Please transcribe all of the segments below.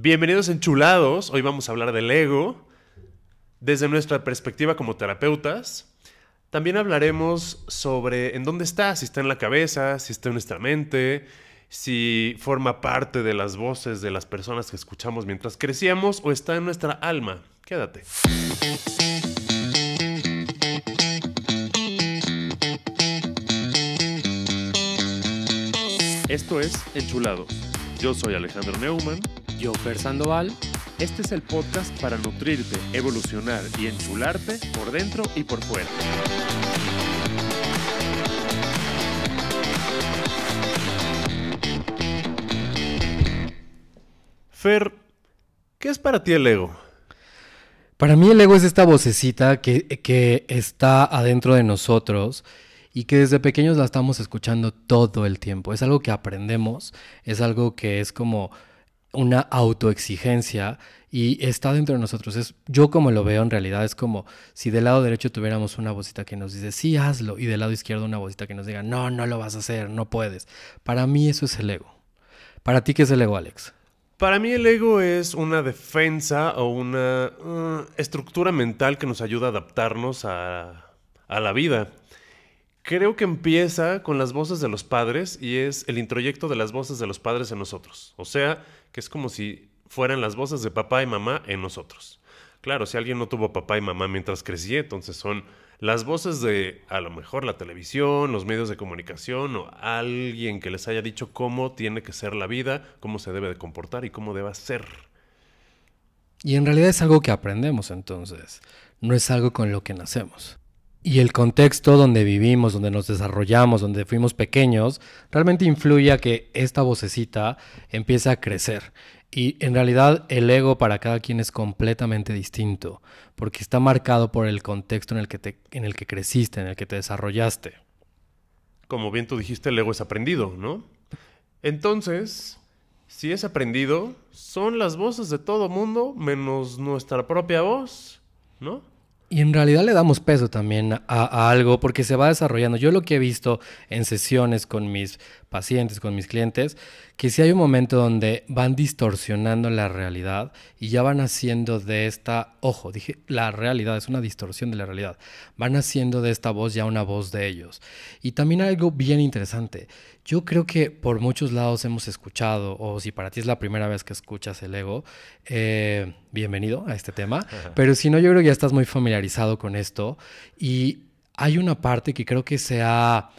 Bienvenidos enchulados. Hoy vamos a hablar del ego desde nuestra perspectiva como terapeutas. También hablaremos sobre en dónde está, si está en la cabeza, si está en nuestra mente, si forma parte de las voces de las personas que escuchamos mientras crecíamos o está en nuestra alma. Quédate. Esto es Enchulados. Yo soy Alejandro Neumann. Yo, Fer Sandoval. Este es el podcast para nutrirte, evolucionar y enchularte por dentro y por fuera. Fer, ¿qué es para ti el ego? Para mí el ego es esta vocecita que, que está adentro de nosotros y que desde pequeños la estamos escuchando todo el tiempo. Es algo que aprendemos, es algo que es como una autoexigencia y está dentro de nosotros. Es, yo como lo veo en realidad es como si del lado derecho tuviéramos una vocita que nos dice, sí, hazlo, y del lado izquierdo una vocita que nos diga, no, no lo vas a hacer, no puedes. Para mí eso es el ego. ¿Para ti qué es el ego, Alex? Para mí el ego es una defensa o una uh, estructura mental que nos ayuda a adaptarnos a, a la vida. Creo que empieza con las voces de los padres y es el introyecto de las voces de los padres en nosotros. O sea, que es como si fueran las voces de papá y mamá en nosotros. Claro, si alguien no tuvo papá y mamá mientras crecía, entonces son las voces de a lo mejor la televisión, los medios de comunicación o alguien que les haya dicho cómo tiene que ser la vida, cómo se debe de comportar y cómo debe ser. Y en realidad es algo que aprendemos entonces, no es algo con lo que nacemos. Y el contexto donde vivimos, donde nos desarrollamos, donde fuimos pequeños, realmente influye a que esta vocecita empiece a crecer. Y en realidad el ego para cada quien es completamente distinto, porque está marcado por el contexto en el que, te, en el que creciste, en el que te desarrollaste. Como bien tú dijiste, el ego es aprendido, ¿no? Entonces, si es aprendido, son las voces de todo mundo menos nuestra propia voz, ¿no? Y en realidad le damos peso también a, algo porque se va desarrollando. Yo lo que he visto en sesiones con mis pacientes, con mis clientes, que si hay un momento donde van distorsionando la realidad y ya van haciendo de esta, ojo, dije, la realidad es una distorsión de la realidad, van haciendo de esta voz ya una voz de ellos. Y también algo bien interesante, yo creo que por muchos lados hemos escuchado, o si para ti es la primera vez que escuchas el ego, eh, bienvenido a este tema, pero si no, yo creo que ya estás muy familiarizado con esto y hay una parte que creo que se ha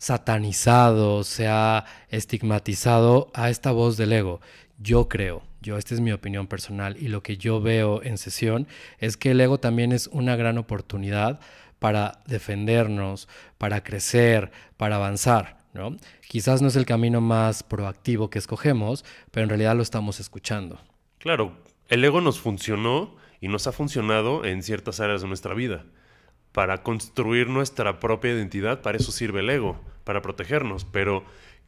satanizado, se ha estigmatizado a esta voz del ego. Yo creo, yo, esta es mi opinión personal y lo que yo veo en sesión es que el ego también es una gran oportunidad para defendernos, para crecer, para avanzar. ¿no? Quizás no es el camino más proactivo que escogemos, pero en realidad lo estamos escuchando. Claro, el ego nos funcionó y nos ha funcionado en ciertas áreas de nuestra vida. Para construir nuestra propia identidad, para eso sirve el ego, para protegernos. Pero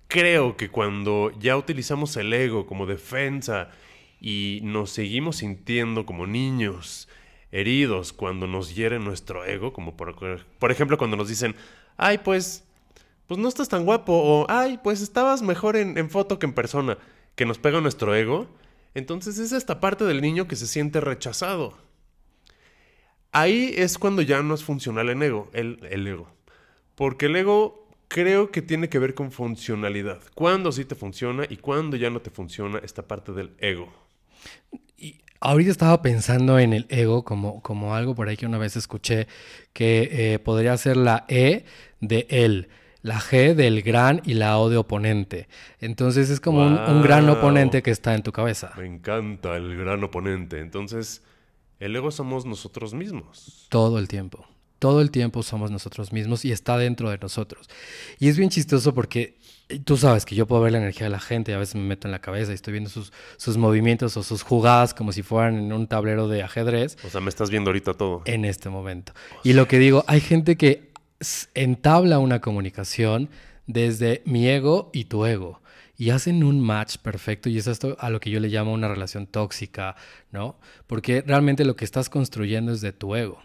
creo que cuando ya utilizamos el ego como defensa y nos seguimos sintiendo como niños, heridos cuando nos hiere nuestro ego, como por, ejemplo cuando nos dicen, ay, pues pues no estás tan guapo o, ay, pues estabas mejor en, foto que en persona, que nos pega nuestro ego, entonces es esta parte del niño que se siente rechazado. Ahí es cuando ya no es funcional el ego, el ego. Porque el ego creo que tiene que ver con funcionalidad. Cuándo sí te funciona y cuándo ya no te funciona esta parte del ego. Y ahorita estaba pensando en el ego como, como algo por ahí que una vez escuché que eh, podría ser la E de él la G del gran y la O de oponente. Entonces es como un, un, gran oponente que está en tu cabeza. Me encanta el gran oponente. Entonces, el ego somos nosotros mismos. Todo el tiempo. Todo el tiempo somos nosotros mismos y está dentro de nosotros. Y es bien chistoso porque tú sabes que yo puedo ver la energía de la gente y a veces me meto en la cabeza y estoy viendo sus, sus movimientos o sus jugadas como si fueran en un tablero de ajedrez. O sea, me estás viendo ahorita todo. En este momento. Y lo que digo, hay gente que entabla una comunicación desde mi ego y tu ego. Y hacen un match perfecto y es esto a lo que yo le llamo una relación tóxica, ¿no? Porque realmente lo que estás construyendo es de tu ego.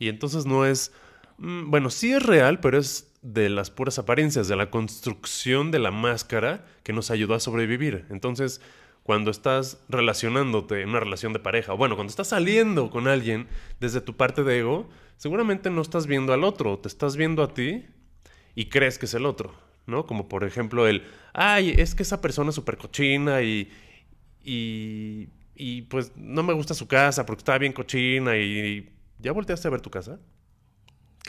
Y entonces no es, mm, bueno, sí es real, pero es de las puras apariencias, de la construcción de la máscara que nos ayudó a sobrevivir. Entonces, cuando estás relacionándote en una relación de pareja, o bueno, cuando estás saliendo con alguien desde tu parte de ego, seguramente no estás viendo al otro, te estás viendo a ti y crees que es el otro, ¿no? Como por ejemplo el, ay, es que esa persona es súper cochina y, y, y pues no me gusta su casa porque está bien cochina y, ¿ya volteaste a ver tu casa?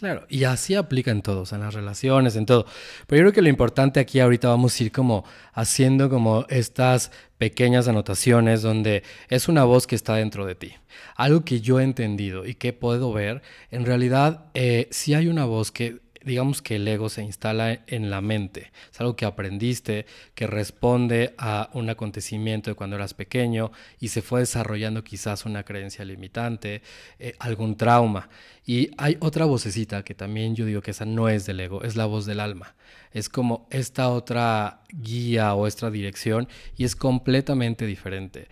Claro, y así aplica en todos, en las relaciones, en todo. Pero yo creo que lo importante aquí ahorita vamos a ir como haciendo como estas pequeñas anotaciones donde es una voz que está dentro de ti. Algo que yo he entendido y que puedo ver, en realidad eh, si hay una voz que digamos que el ego se instala en la mente. Es algo que aprendiste, que responde a un acontecimiento de cuando eras pequeño y se fue desarrollando quizás una creencia limitante, eh, algún trauma. Y hay otra vocecita que también yo digo que esa no es del ego, es la voz del alma. Es como esta otra guía o esta dirección y es completamente diferente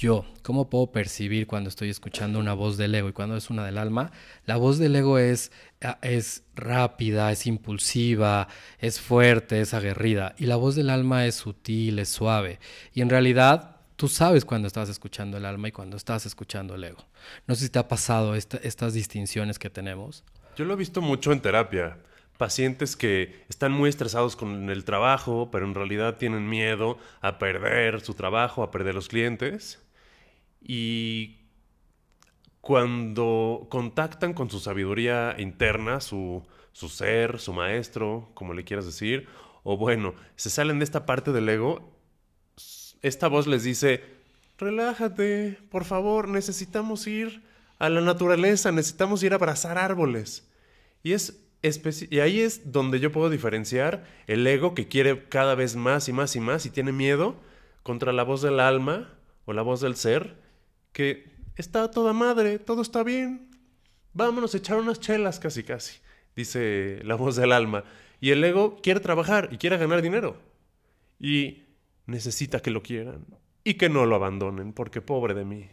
yo, ¿cómo puedo percibir cuando estoy escuchando una voz del ego y cuando es una del alma? La voz del ego es, ah, es rápida, es impulsiva, es fuerte, es aguerrida. Y la voz del alma es sutil, es suave. Y en realidad tú sabes cuando estás escuchando el alma y cuando estás escuchando el ego. No sé si te ha pasado estas distinciones que tenemos. Yo lo he visto mucho en terapia. Pacientes que están muy estresados con el trabajo, pero en realidad tienen miedo a perder su trabajo, a perder los clientes y cuando contactan con su sabiduría interna, su, su ser, su maestro, como le quieras decir, o bueno, se salen de esta parte del ego, esta voz les dice, relájate, por favor, necesitamos ir a la naturaleza, necesitamos ir a abrazar árboles. Y, es y ahí es donde yo puedo diferenciar el ego que quiere cada vez más y más y más y tiene miedo contra la voz del alma o la voz del ser que está toda madre, todo está bien, vámonos a echar unas chelas casi casi, dice la voz del alma. Y el ego quiere trabajar y quiere ganar dinero. Y necesita que lo quieran y que no lo abandonen, porque pobre de mí.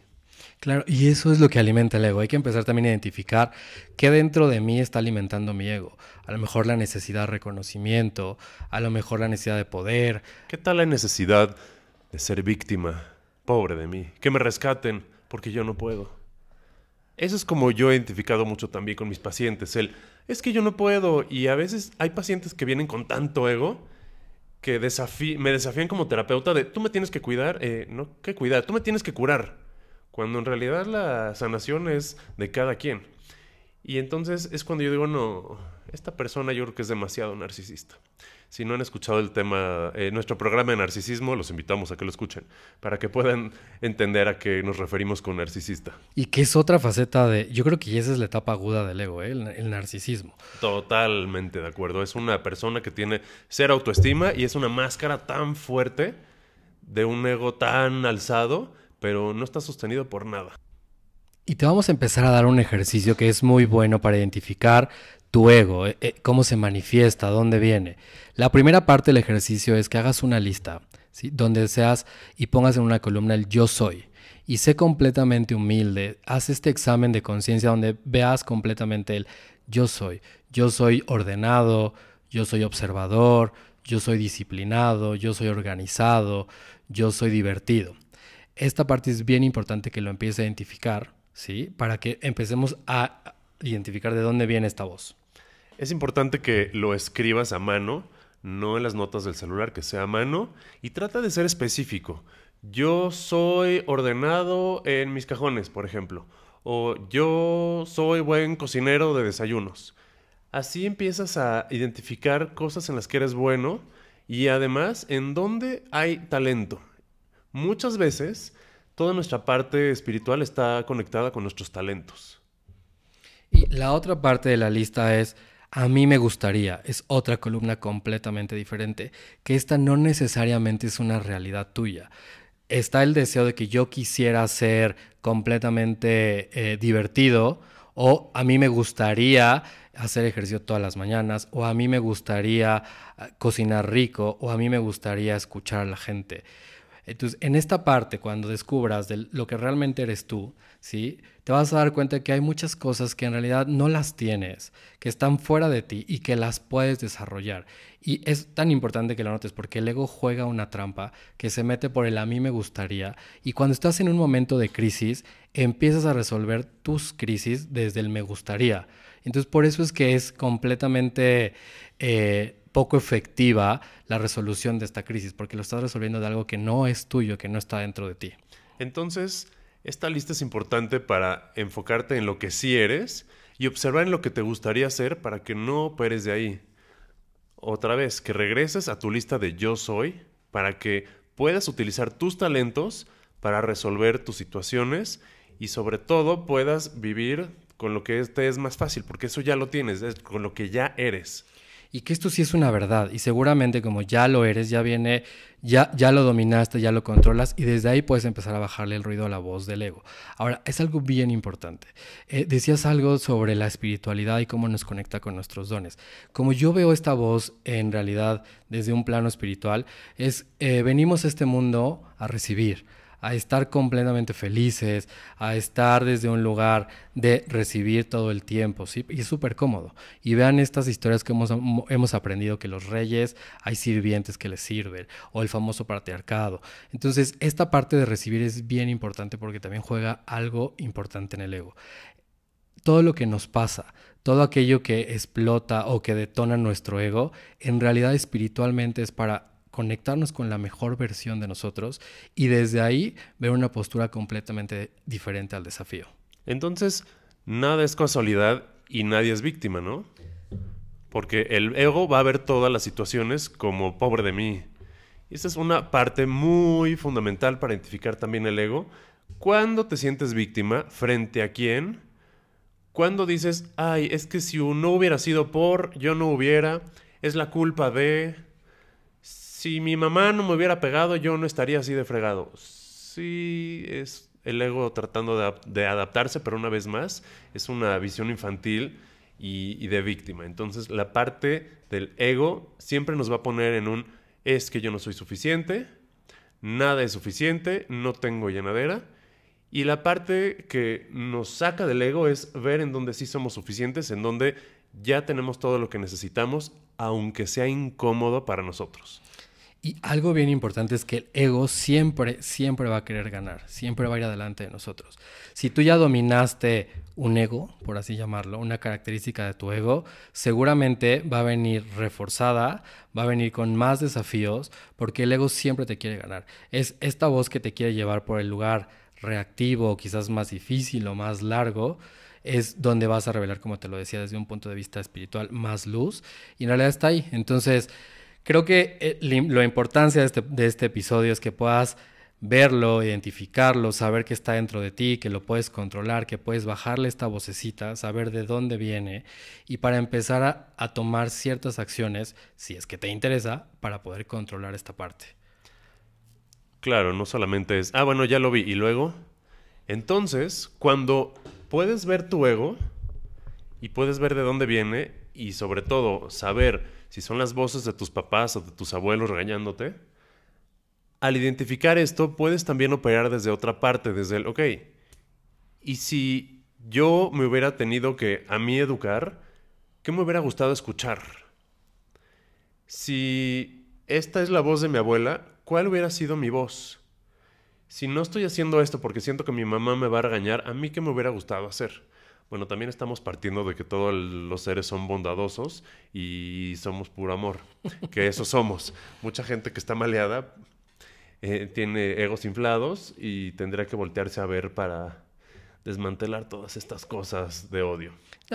Claro, y eso es lo que alimenta el ego. Hay que empezar también a identificar qué dentro de mí está alimentando mi ego. A lo mejor la necesidad de reconocimiento, a lo mejor la necesidad de poder. ¿Qué tal la necesidad de ser víctima? Pobre de mí, que me rescaten, porque yo no puedo. Eso es como yo he identificado mucho también con mis pacientes, el, es que yo no puedo, y a veces hay pacientes que vienen con tanto ego que me desafían como terapeuta de, tú me tienes que cuidar, eh, no, ¿qué cuidar? Tú me tienes que curar, cuando en realidad la sanación es de cada quien. Y entonces es cuando yo digo, no, esta persona yo creo que es demasiado narcisista. Si no han escuchado el tema, eh, nuestro programa de narcisismo, los invitamos a que lo escuchen, para que puedan entender a qué nos referimos con narcisista. Y que es otra faceta de, yo creo que esa es la etapa aguda del ego, ¿eh? el, narcisismo. Totalmente de acuerdo. Es una persona que tiene cero autoestima y es una máscara tan fuerte de un ego tan alzado, pero no está sostenido por nada. Y te vamos a empezar a dar un ejercicio que es muy bueno para identificar tu ego, eh, eh, cómo se manifiesta, dónde viene. La primera parte del ejercicio es que hagas una lista, donde seas y pongas en una columna el yo soy. Y sé completamente humilde, haz este examen de conciencia donde veas completamente el yo soy. Yo soy ordenado, yo soy observador, yo soy disciplinado, yo soy organizado, yo soy divertido. Esta parte es bien importante que lo empieces a identificar, ¿sí? Para que empecemos a identificar de dónde viene esta voz. Es importante que lo escribas a mano, no en las notas del celular, que sea a mano, y trata de ser específico. Yo soy ordenado en mis cajones, por ejemplo, o yo soy buen cocinero de desayunos. Así empiezas a identificar cosas en las que eres bueno y además en dónde hay talento. Muchas veces toda nuestra parte espiritual está conectada con nuestros talentos. Y la otra parte de la lista es, a mí me gustaría, es otra columna completamente diferente, que esta no necesariamente es una realidad tuya. Está el deseo de que yo quisiera ser completamente eh, divertido o a mí me gustaría hacer ejercicio todas las mañanas o a mí me gustaría ah, cocinar rico o a mí me gustaría escuchar a la gente. Entonces, en esta parte, cuando descubras de lo que realmente eres tú, ¿sí? Te vas a dar cuenta que hay muchas cosas que en realidad no las tienes, que están fuera de ti y que las puedes desarrollar. Y es tan importante que lo notes porque el ego juega una trampa que se mete por el a mí me gustaría y cuando estás en un momento de crisis, empiezas a resolver tus crisis desde el me gustaría. Entonces, por eso es que es completamente... Eh, poco efectiva la resolución de esta crisis, porque lo estás resolviendo de algo que no es tuyo, que no está dentro de ti. Entonces, esta lista es importante para enfocarte en lo que sí eres y observar en lo que te gustaría hacer para que no operes de ahí. Otra vez, que regreses a tu lista de yo soy para que puedas utilizar tus talentos para resolver tus situaciones y sobre todo puedas vivir con lo que te es más fácil, porque eso ya lo tienes, con lo que ya eres y que esto sí es una verdad y seguramente como ya lo eres, ya viene, ya, ya lo dominaste, ya lo controlas y desde ahí puedes empezar a bajarle el ruido a la voz del ego. Ahora, es algo bien importante. Eh, decías algo sobre la espiritualidad y cómo nos conecta con nuestros dones. Como yo veo esta voz en realidad desde un plano espiritual, es eh, venimos a este mundo a recibir a estar completamente felices, a estar desde un lugar de recibir todo el tiempo, ¿sí? Y es súper cómodo. Y vean estas historias que hemos, hemos aprendido que los reyes hay sirvientes que les sirven, o el famoso patriarcado. Entonces, esta parte de recibir es bien importante porque también juega algo importante en el ego. Todo lo que nos pasa, todo aquello que explota o que detona nuestro ego, en realidad espiritualmente es para conectarnos con la mejor versión de nosotros y desde ahí ver una postura completamente diferente al desafío. Entonces, nada es casualidad y nadie es víctima, ¿no? Porque el ego va a ver todas las situaciones como pobre de mí. Y esta es una parte muy fundamental para identificar también el ego. ¿Cuándo te sientes víctima? ¿Frente a quién? Cuando dices, ay, es que si no hubiera sido por, yo no hubiera, es la culpa de si mi mamá no me hubiera pegado, yo no estaría así de fregado. Sí, es el ego tratando de, adaptarse, pero una vez más, es una visión infantil y, de víctima. Entonces, la parte del ego siempre nos va a poner en un es que yo no soy suficiente, nada es suficiente, no tengo llenadera. Y la parte que nos saca del ego es ver en dónde sí somos suficientes, en dónde ya tenemos todo lo que necesitamos, aunque sea incómodo para nosotros. Y algo bien importante es que el ego siempre, siempre va a querer ganar, siempre va a ir adelante de nosotros. Si tú ya dominaste un ego, por así llamarlo, una característica de tu ego, seguramente va a venir reforzada, va a venir con más desafíos, porque el ego siempre te quiere ganar. Es esta voz que te quiere llevar por el lugar reactivo, quizás más difícil o más largo, es donde vas a revelar, como te lo decía, desde un punto de vista espiritual, más luz. Y en realidad está ahí. Entonces, Creo que eh, la importancia este, de este, episodio es que puedas verlo, identificarlo, saber que está dentro de ti, que lo puedes controlar, que puedes bajarle esta vocecita, saber de dónde viene y para empezar a, a, tomar ciertas acciones, si es que te interesa, para poder controlar esta parte. Claro, no solamente es, ah, bueno, ya lo vi, y luego, entonces, cuando puedes ver tu ego y puedes ver de dónde viene y sobre todo saber si son las voces de tus papás o de tus abuelos regañándote, al identificar esto puedes también operar desde otra parte, desde el, ok, y si yo me hubiera tenido que a mí educar, ¿qué me hubiera gustado escuchar? Si esta es la voz de mi abuela, ¿cuál hubiera sido mi voz? Si no estoy haciendo esto porque siento que mi mamá me va a regañar, ¿a mí qué me hubiera gustado hacer? Bueno, también estamos partiendo de que todos los seres son bondadosos y somos puro amor, que eso somos. Mucha gente que está maleada eh, tiene egos inflados y tendría que voltearse a ver para desmantelar todas estas cosas de odio.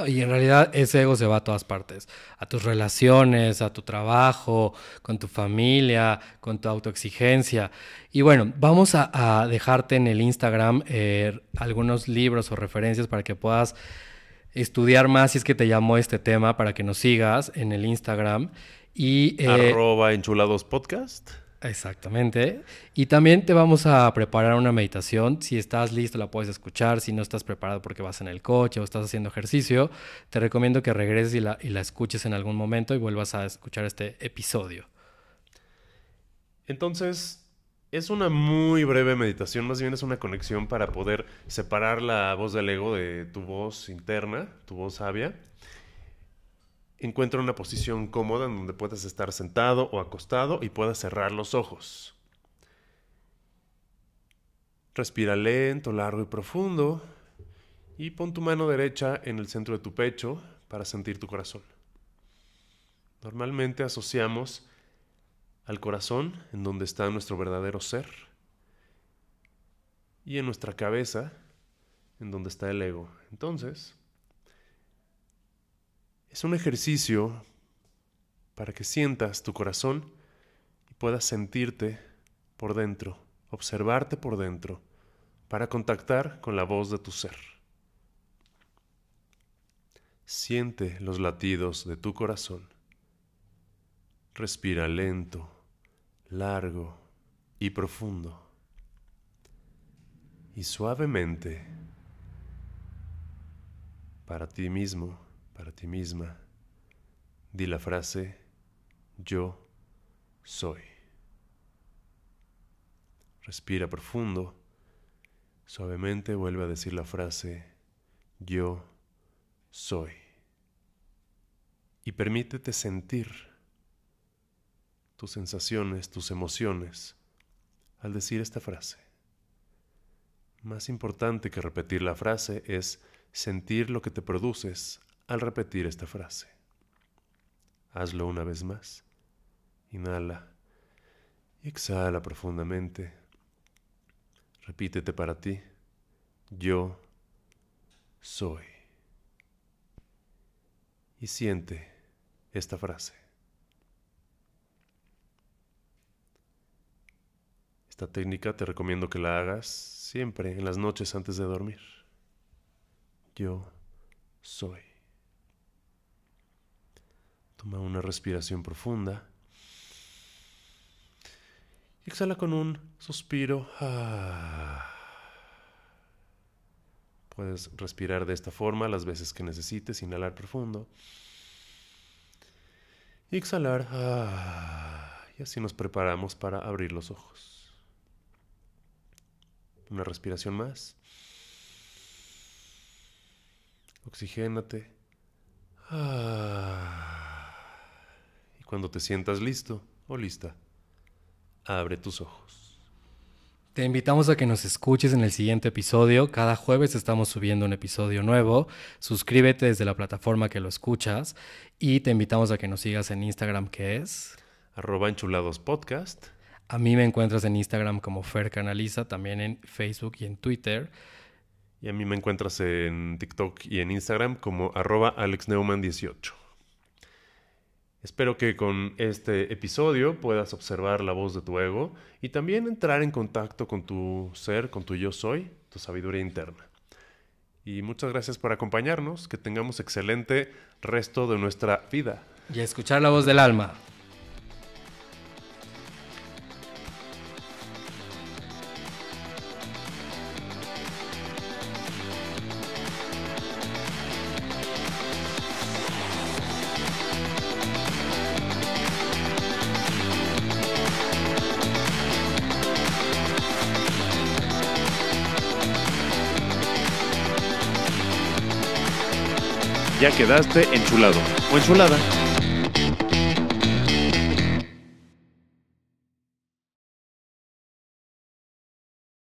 y en realidad ese ego se va a todas partes, a tus relaciones, a tu trabajo, con tu familia, con tu autoexigencia. Y bueno, vamos a, dejarte en el Instagram eh, algunos libros o referencias para que puedas estudiar más si es que te llamó este tema, para que nos sigas en el Instagram. Y, eh, Arroba enchulados podcast. Exactamente. Y también te vamos a preparar una meditación. Si estás listo, la puedes escuchar. Si no estás preparado porque vas en el coche o estás haciendo ejercicio, te recomiendo que regreses y la, y la escuches en algún momento y vuelvas a escuchar este episodio. Entonces, Es una muy breve meditación, más bien es una conexión para poder separar la voz del ego de tu voz interna, tu voz sabia. Encuentra una posición cómoda en donde puedas estar sentado o acostado y puedas cerrar los ojos. Respira lento, largo y profundo y pon tu mano derecha en el centro de tu pecho para sentir tu corazón. Normalmente asociamos al corazón, en donde está nuestro verdadero ser, y en nuestra cabeza, en donde está el ego. Entonces, es un ejercicio para que sientas tu corazón y puedas sentirte por dentro, observarte por dentro, para contactar con la voz de tu ser. Siente los latidos de tu corazón. Respira lento, largo y profundo. Y suavemente, para ti mismo, para ti misma, di la frase, yo soy. Respira profundo, suavemente vuelve a decir la frase, yo soy. Y permítete sentir tus sensaciones, tus emociones al decir esta frase. Más importante que repetir la frase es sentir lo que te produces al repetir esta frase. Hazlo una vez más. Inhala y exhala profundamente. Repítete para ti. Yo soy. Y siente esta frase. Esta técnica te recomiendo que la hagas siempre en las noches antes de dormir. Yo soy. Toma una respiración profunda. Y exhala con un suspiro. Puedes respirar de esta forma las veces que necesites, inhalar profundo. Y exhalar. Y así nos preparamos para abrir los ojos. Una respiración más. Oxigénate. Ah. Y cuando te sientas listo o lista, abre tus ojos. Te invitamos a que nos escuches en el siguiente episodio. Cada jueves estamos subiendo un episodio nuevo. Suscríbete desde la plataforma que lo escuchas y te invitamos a que nos sigas en Instagram que es arroba enchulados podcast. A mí me encuentras en Instagram como Fer Canaliza, también en Facebook y en Twitter. Y a mí me encuentras en TikTok y en Instagram como arroba AlexNeumann18. Espero que con este episodio puedas observar la voz de tu ego y también entrar en contacto con tu ser, con tu yo soy, tu sabiduría interna. Y muchas gracias por acompañarnos, que tengamos excelente resto de nuestra vida. Y escuchar la voz del alma. Ya quedaste enchulado o enchulada.